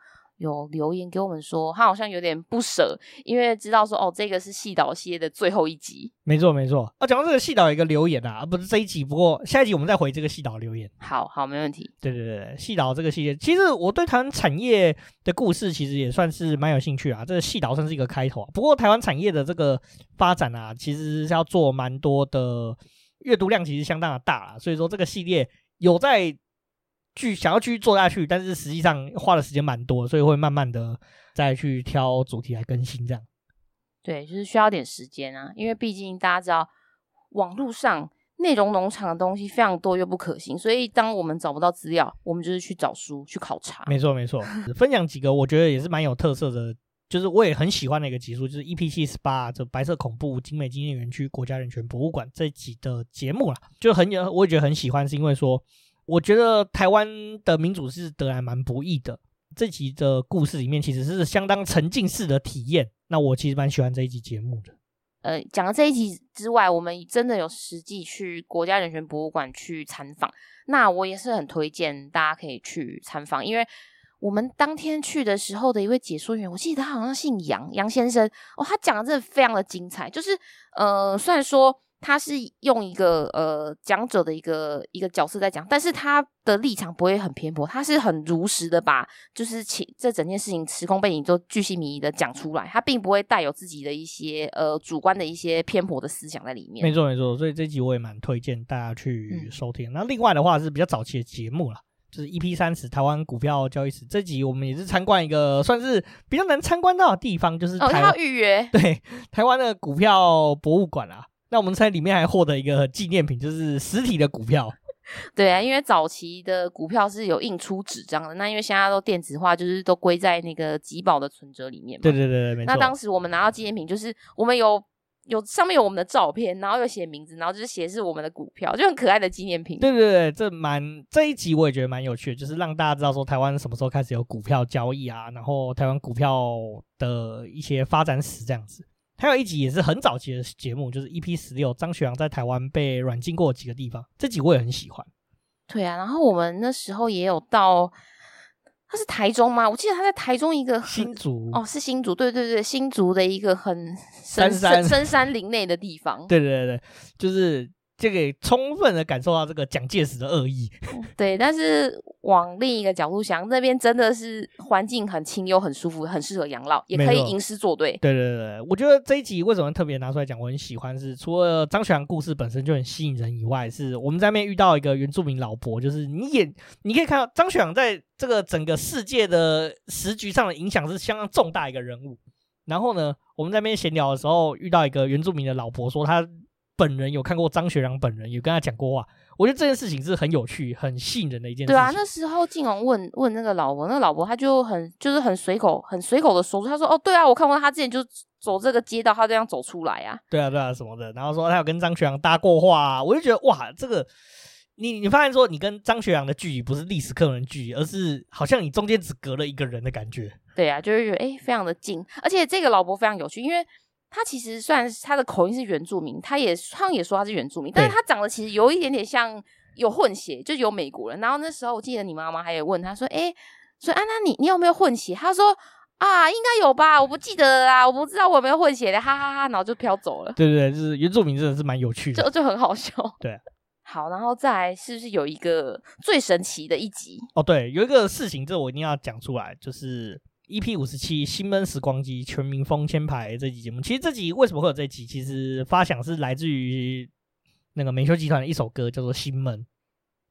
有留言给我们说，他好像有点不舍，因为知道说哦，这个是细导系列的最后一集。没错，没错。啊，讲到这个细导有一个留言啊，不是这一集，不过下一集我们再回这个细导留言。好好，没问题。对对对，细导这个系列，其实我对台湾产业的故事其实也算是蛮有兴趣啊。这个细导算是一个开头啊。不过台湾产业的这个发展啊，其实是要做蛮多的，阅读量其实相当的大啊。所以说这个系列有在。去想要继续做下去，但是实际上花的时间蛮多，所以会慢慢的再去挑主题来更新这样。对，就是需要点时间啊，因为毕竟大家知道，网络上内容农场的东西非常多又不可行，所以当我们找不到资料，我们就是去找书去考察。没错没错，分享几个我觉得也是蛮有特色的，就是我也很喜欢的一个集数，就是 EP 七十八，这白色恐怖精美纪念园区国家人权博物馆这集的节目啦，就很有，我也觉得很喜欢，是因为说。我觉得台湾的民主是得来蛮不易的。这集的故事里面其实是相当沉浸式的体验。那我其实蛮喜欢这一集节目的。呃，讲了这一集之外，我们真的有实际去国家人权博物馆去参访。那我也是很推荐大家可以去参访，因为我们当天去的时候的一位解说员，我记得他好像姓杨，杨先生哦，他讲的真的非常的精彩。就是呃，虽然说。他是用一个呃讲者的一个一个角色在讲，但是他的立场不会很偏颇，他是很如实的把就是其这整件事情时空背景都巨细靡遗的讲出来，他并不会带有自己的一些呃主观的一些偏颇的思想在里面。没错没错，所以这集我也蛮推荐大家去收听。那、嗯、另外的话是比较早期的节目了，就是 EP 三十台湾股票交易史这集，我们也是参观一个算是比较难参观到的地方，就是台、哦、他要预约对台湾的股票博物馆啊。那我们在里面还获得一个纪念品，就是实体的股票。对啊，因为早期的股票是有印出纸张的，那因为现在都电子化，就是都归在那个集保的存折里面嘛。对对对。那当时我们拿到纪念品，就是我们有有上面有我们的照片，然后有写名字，然后就是写是我们的股票，就很可爱的纪念品。对对对，这蛮这一集我也觉得蛮有趣的，就是让大家知道说台湾什么时候开始有股票交易啊，然后台湾股票的一些发展史这样子。还有一集也是很早期的节目，就是 EP 十六，张学良在台湾被软禁过几个地方，这集我也很喜欢。对啊，然后我们那时候也有到，他是台中吗？我记得他在台中一个新竹哦，是新竹，对对对，新竹的一个很深山深山林内的地方。对对对，就是。这个充分的感受到这个蒋介石的恶意，对。但是往另一个角度想，那边真的是环境很清幽、很舒服、很适合养老，也可以吟诗作对。对对对，我觉得这一集为什么特别拿出来讲，我很喜欢是，除了张学良故事本身就很吸引人以外，是我们在那边遇到一个原住民老伯，就是你也你可以看到张学良在这个整个世界的时局上的影响是相当重大一个人物。然后呢，我们在那边闲聊的时候，遇到一个原住民的老婆，说他本人有看过张学良本人，有跟他讲过话。我觉得这件事情是很有趣、很吸引人的一件事情。对啊，那时候晋弘问问那个老婆，那个老婆他就很就是很随口、很随口的说出，他说：“哦，对啊，我看过他之前就走这个街道，他这样走出来啊。”对啊，对啊，什么的。然后说他有跟张学良搭过话啊，我就觉得哇，这个你你发现说你跟张学良的距离不是历史课本距离，而是好像你中间只隔了一个人的感觉。对啊，就是觉得哎，非常的近，而且这个老伯非常有趣，因为。他其实虽然他的口音是原住民，他也他也说他是原住民，但是他长得其实有一点点像有混血，就有美国人。然后那时候我记得你妈妈还有问他说：“哎，所以安娜你你有没有混血？”他说：“啊，应该有吧，我不记得啦，我不知道我有没有混血的，哈哈哈哈。”然后就飘走了。对对对，就是原住民真的是蛮有趣的，就就很好笑。对，好，然后再来是不是有一个最神奇的一集？哦，对，有一个事情，这我一定要讲出来，就是。EP 五十七，新闷时光机，全民疯签牌这集节目，其实这集为什么会有这集？其实发想是来自于那个美秀集团的一首歌，叫做《新闷》。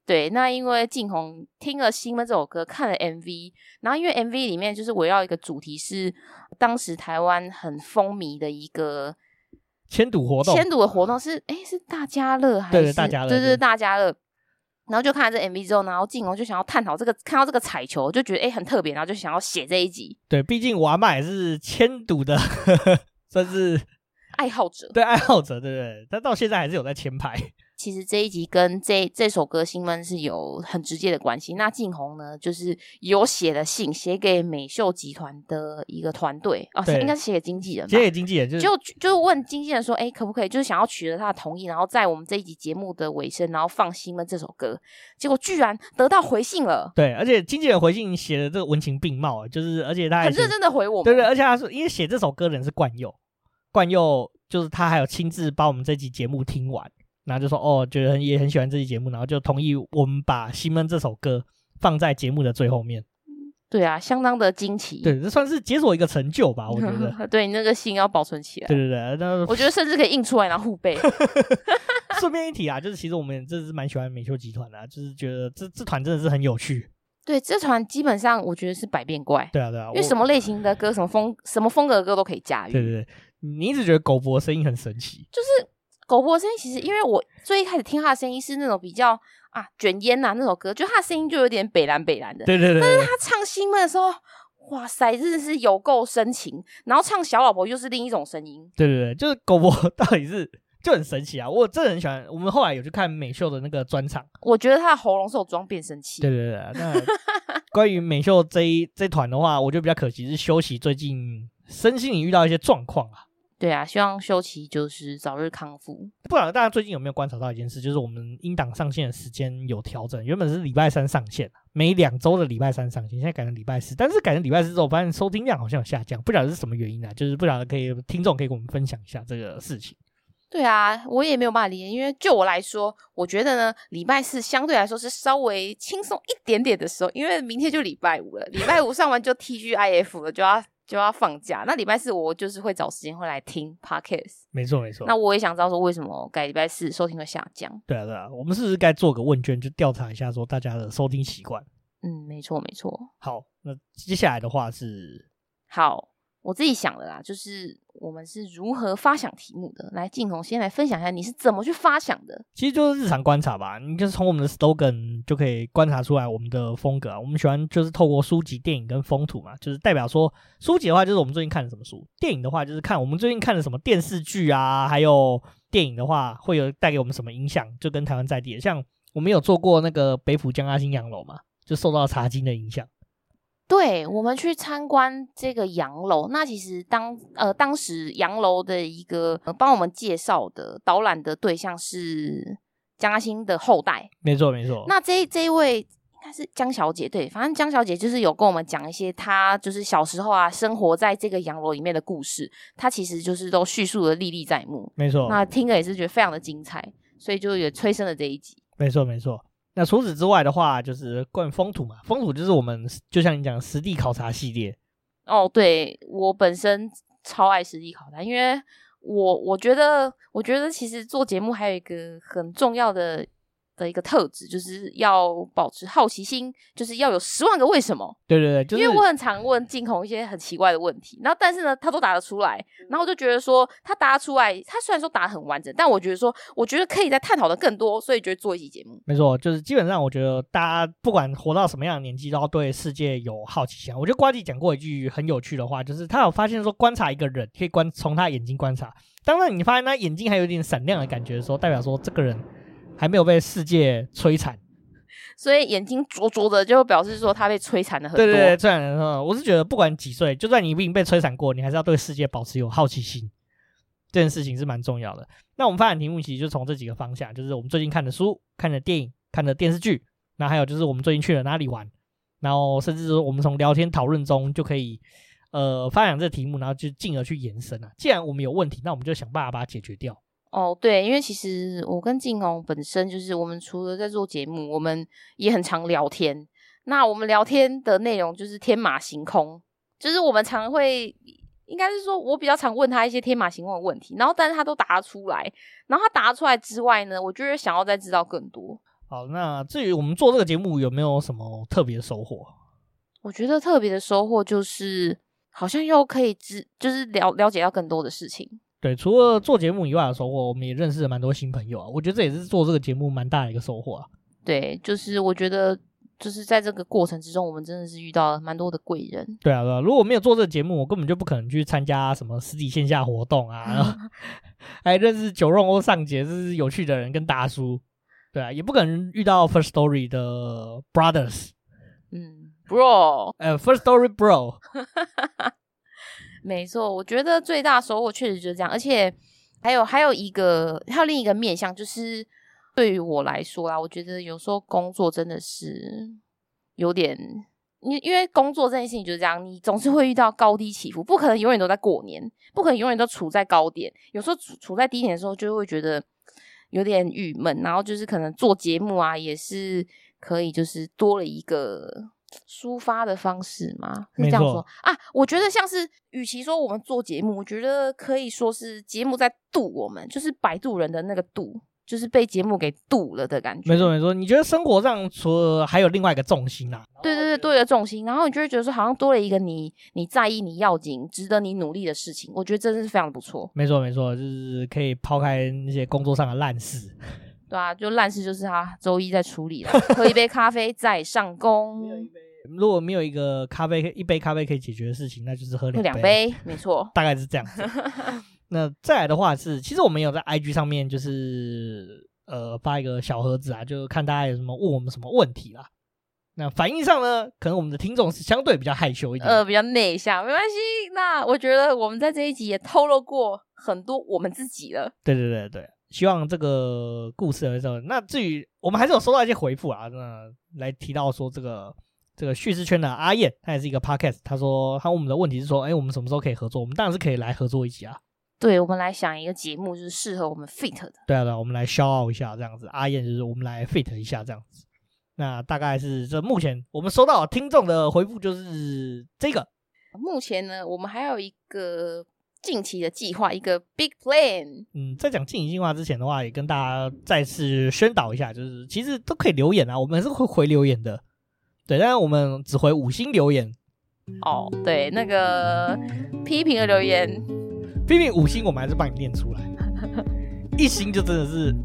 对，那因为静红听了《新闷》这首歌，看了 MV，然后因为 MV 里面就是围绕一个主题是当时台湾很风靡的一个签赌活动，签赌的活动是哎是大家乐还是对对大家乐？对对大家乐。然后就看了这 MV 之后，然后晋弘就想要探讨这个，看到这个彩球，就觉得哎很特别，然后就想要写这一集。对，毕竟我阿妈也是签赌的，算是爱好者。对，爱好者，对不对？他到现在还是有在签牌。其实这一集跟这这首歌《新闷》是有很直接的关系。那静红呢，就是有写的信写给美秀集团的一个团队啊，应该是写给经纪人，写给经纪人，就是、就就问经纪人说，哎，可不可以，就是想要取得他的同意，然后在我们这一集节目的尾声，然后放《新闷》这首歌。结果居然得到回信了。对，而且经纪人回信写的这个文情并茂，就是而且他很认真的回我们。对对，而且他说，因为写这首歌的人是冠佑，冠佑就是他还有亲自把我们这集节目听完。然后就说哦，觉得也很喜欢这期节目，然后就同意我们把《西门》这首歌放在节目的最后面。对啊，相当的惊奇。对，这算是解锁一个成就吧，我觉得。对，你那个心要保存起来。对对对，那我觉得甚至可以印出来然后互背。顺便一提啊，就是其实我们真的是蛮喜欢美秀集团的，就是觉得这这团真的是很有趣。对，这团基本上我觉得是百变怪。对啊对啊，因为什么类型的歌、什么风、什么风格的歌都可以驾驭。对对对，你一直觉得狗博声音很神奇，就是。狗博的声音其实，因为我最一开始听他的声音是那种比较啊卷烟呐那首歌，就他的声音就有点北蓝北蓝的。对对对。但是他唱新闷的时候，哇塞，真的是有够深情。然后唱小老婆又是另一种声音。对对对，就是狗博 到底是就很神奇啊！我真的很喜欢。我们后来有去看美秀的那个专场，我觉得他的喉咙是有装变声器。对对对。那关于美秀这一这团的话，我觉得比较可惜是休息最近身心里遇到一些状况啊。对啊，希望修齐就是早日康复。不知道大家最近有没有观察到一件事，就是我们音档上线的时间有调整，原本是礼拜三上线，每两周的礼拜三上线，现在改成礼拜四。但是改成礼拜四之后，发现收听量好像有下降，不晓得是什么原因啊？就是不晓得可以听众可以跟我们分享一下这个事情。对啊，我也没有办法理解，因为就我来说，我觉得呢，礼拜四相对来说是稍微轻松一点点的时候，因为明天就礼拜五了，礼拜五上完就 TGIF 了，就要。就要放假，那礼拜四我就是会找时间会来听 Podcast。没错没错。那我也想知道说为什么改礼拜四收听会下降？对啊对啊，我们是不是该做个问卷，就调查一下说大家的收听习惯？嗯，没错没错。好，那接下来的话是好。我自己想的啦，就是我们是如何发想题目的。来，晋弘先来分享一下你是怎么去发想的。其实就是日常观察吧，你就是从我们的 slogan 就可以观察出来我们的风格啊。我们喜欢就是透过书籍、电影跟风土嘛，就是代表说书籍的话就是我们最近看的什么书，电影的话就是看我们最近看的什么电视剧啊，还有电影的话会有带给我们什么影响，就跟台湾在地的，像我们有做过那个北埔江阿新洋楼嘛，就受到茶金的影响。对，我们去参观这个洋楼，那其实当呃当时洋楼的一个、呃、帮我们介绍的导览的对象是江阿新的后代，没错没错。那这这一位应该是江小姐，对，反正江小姐就是有跟我们讲一些她就是小时候啊生活在这个洋楼里面的故事，她其实就是都叙述的历历在目，没错。那听了也是觉得非常的精彩，所以就也催生了这一集，没错没错。那除此之外的话，就是关于风土嘛，风土就是我们就像你讲实地考察系列。哦，对，我本身超爱实地考察，因为我我觉得，我觉得其实做节目还有一个很重要的的一个特质，就是要保持好奇心，就是要有十万个为什么。对对对，就是、因为我很常问静红一些很奇怪的问题，然后但是呢，他都答得出来，然后我就觉得说他答出来，他虽然说答得很完整，但我觉得说，我觉得可以再探讨的更多，所以觉得做一期节目。没错，就是基本上我觉得大家不管活到什么样的年纪，都要对世界有好奇心。我觉得瓜吉讲过一句很有趣的话，就是他有发现说，观察一个人可以观从他眼睛观察，当然你发现他眼睛还有点闪亮的感觉的时候，代表说这个人。还没有被世界摧残，所以眼睛灼灼的，就表示说他被摧残了很多。对对对，这样我是觉得不管几岁，就算你已经被摧残过，你还是要对世界保持有好奇心，这件事情是蛮重要的。那我们发展题目其实就从这几个方向，就是我们最近看的书、看的电影、看的电视剧，那还有就是我们最近去了哪里玩，然后甚至说我们从聊天讨论中就可以呃发展这个题目，然后就进而去延伸啊。既然我们有问题，那我们就想办法把它解决掉。哦，对，因为其实我跟晋弘本身就是，我们除了在做节目，我们也很常聊天。那我们聊天的内容就是天马行空，就是我们常会，应该是说我比较常问他一些天马行空的问题，然后但是他都答出来。然后他答出来之外呢，我就是想要再知道更多。好，那至于我们做这个节目有没有什么特别的收获？我觉得特别的收获就是，好像又可以知，就是了了解到更多的事情。对，除了做节目以外的收获，我们也认识了蛮多新朋友啊。我觉得这也是做这个节目蛮大的一个收获啊。对，就是我觉得，就是在这个过程之中，我们真的是遇到了蛮多的贵人。对啊，对啊，如果没有做这个节目，我根本就不可能去参加什么实体线下活动啊，然后 还认识九肉欧上节，这是有趣的人跟大叔。对啊，也不可能遇到 First Story 的 Brothers。嗯，Bro，呃，First Story Bro。没错，我觉得最大收获确实就是这样，而且还有还有一个还有另一个面向，就是对于我来说啦，我觉得有时候工作真的是有点，因因为工作这件事情就是这样，你总是会遇到高低起伏，不可能永远都在过年，不可能永远都处在高点，有时候处处在低点的时候，就会觉得有点郁闷，然后就是可能做节目啊，也是可以就是多了一个。抒发的方式吗？是这样说啊？我觉得像是，与其说我们做节目，我觉得可以说是节目在渡我们，就是摆渡人的那个渡，就是被节目给渡了的感觉。没错没错，你觉得生活上除了还有另外一个重心啊？对对对，多一个重心，然后你就会觉得说，好像多了一个你你在意、你要紧、值得你努力的事情。我觉得真的是非常不错。没错没错，就是可以抛开那些工作上的烂事。对啊，就烂事就是他周一在处理了，喝一杯咖啡再上工。如果没有一个咖啡，一杯咖啡可以解决的事情，那就是喝两杯。两杯，没错，大概是这样子。那再来的话是，其实我们有在 IG 上面，就是呃发一个小盒子啊，就看大家有什么问我们什么问题啦。那反应上呢，可能我们的听众是相对比较害羞一点，呃，比较内向，没关系。那我觉得我们在这一集也透露过很多我们自己了。对对对对，希望这个故事的时候，那至于我们还是有收到一些回复啊，那来提到说这个。这个叙事圈的阿燕，他也是一个 podcast。他说，他问我们的问题是说，哎，我们什么时候可以合作？我们当然是可以来合作一起啊。对，我们来想一个节目，就是适合我们 fit 的。对啊，对啊，我们来 shout out 一下这样子。阿燕就是我们来 fit 一下这样子。那大概是这目前我们收到听众的回复就是这个。目前呢，我们还有一个近期的计划，一个 big plan。嗯，在讲近期计划之前的话，也跟大家再次宣导一下，就是其实都可以留言啊，我们是会回留言的。对，但是我们只回五星留言。哦，对，那个批评的留言，批评五星，我们还是帮你念出来。一星就真的是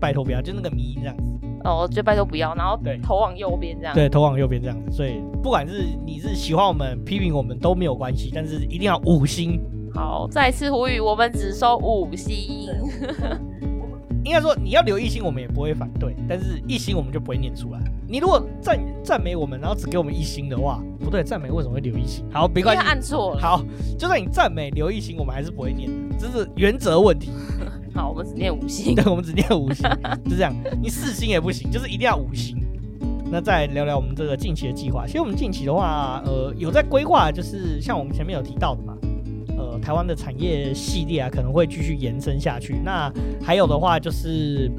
拜托不要，就那个迷这样子。哦，就拜托不要，然后对，头往右边这样。对，头往右边这样子。所以不管是你是喜欢我们，批评我们都没有关系，但是一定要五星。好，再次呼吁，我们只收五星。应该说，你要留一星，我们也不会反对，但是一星我们就不会念出来。你如果赞赞美我们，然后只给我们一星的话，不对，赞美为什么会留一星？好，没关系，按错了。好，就算你赞美留一星，我们还是不会念，这是原则问题。好，我们只念五星。对，我们只念五星，就这样。你四星也不行，就是一定要五星。那再聊聊我们这个近期的计划。其实我们近期的话，呃，有在规划，就是像我们前面有提到的嘛。台湾的产业系列啊，可能会继续延伸下去。那还有的话就是，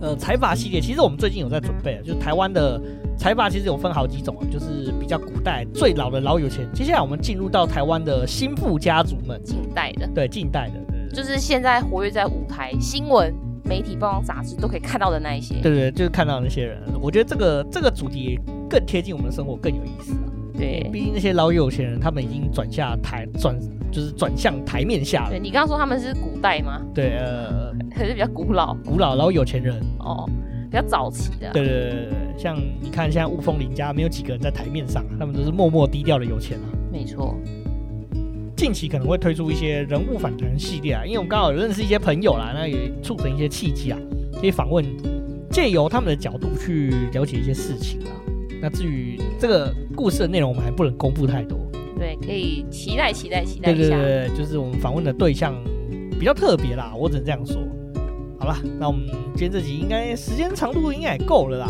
呃，财阀系列，其实我们最近有在准备，就是台湾的财阀其实有分好几种，就是比较古代最老的老有钱。接下来我们进入到台湾的新富家族们，近代的，对，近代的，对，就是现在活跃在舞台新闻媒体报章杂志都可以看到的那一些。对对，就是看到那些人。我觉得这个这个主题更贴近我们的生活，更有意思啊。对，毕竟那些老有钱人，他们已经转下台，转就是转向台面下了。对，你刚刚说他们是古代吗？对，呃，可是比较古老，古老老有钱人哦，比较早期的。对对对对，像你看，现在雾峰林家没有几个人在台面上，他们都是默默低调的有钱啊。没错。近期可能会推出一些人物访谈系列啊，因为我们刚好有认识一些朋友啦，那也促成一些契机啊，可以访问，借由他们的角度去了解一些事情啊。那至于这个故事的内容，我们还不能公布太多。对，可以期待期待期待一下。对对对，就是我们访问的对象比较特别啦，我只能这样说。好了，那我们今天这集应该时间长度应该也够了啦，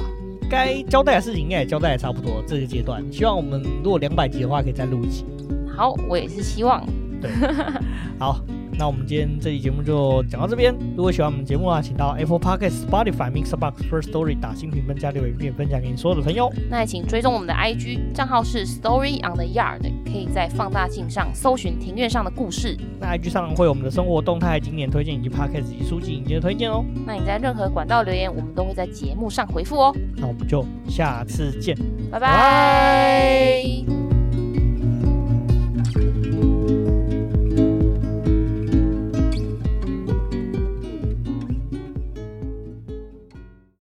该交代的事情应该也交代的差不多。这个阶段，希望我们如果两百集的话，可以再录一集。好，我也是希望。对，好。那我们今天这期节目就讲到这边。如果喜欢我们节目啊，请到 Apple Podcast、Spotify、Mixerbox、First Story 打新评分加留言，并分享给你所有的朋友。那也请追踪我们的 IG 账号是 Story on the Yard，可以在放大镜上搜寻庭院上的故事。那 IG 上会有我们的生活动态、经典推荐以及 Podcast 以及书籍影集的推荐哦。那你在任何管道留言，我们都会在节目上回复哦。那我们就下次见，拜拜。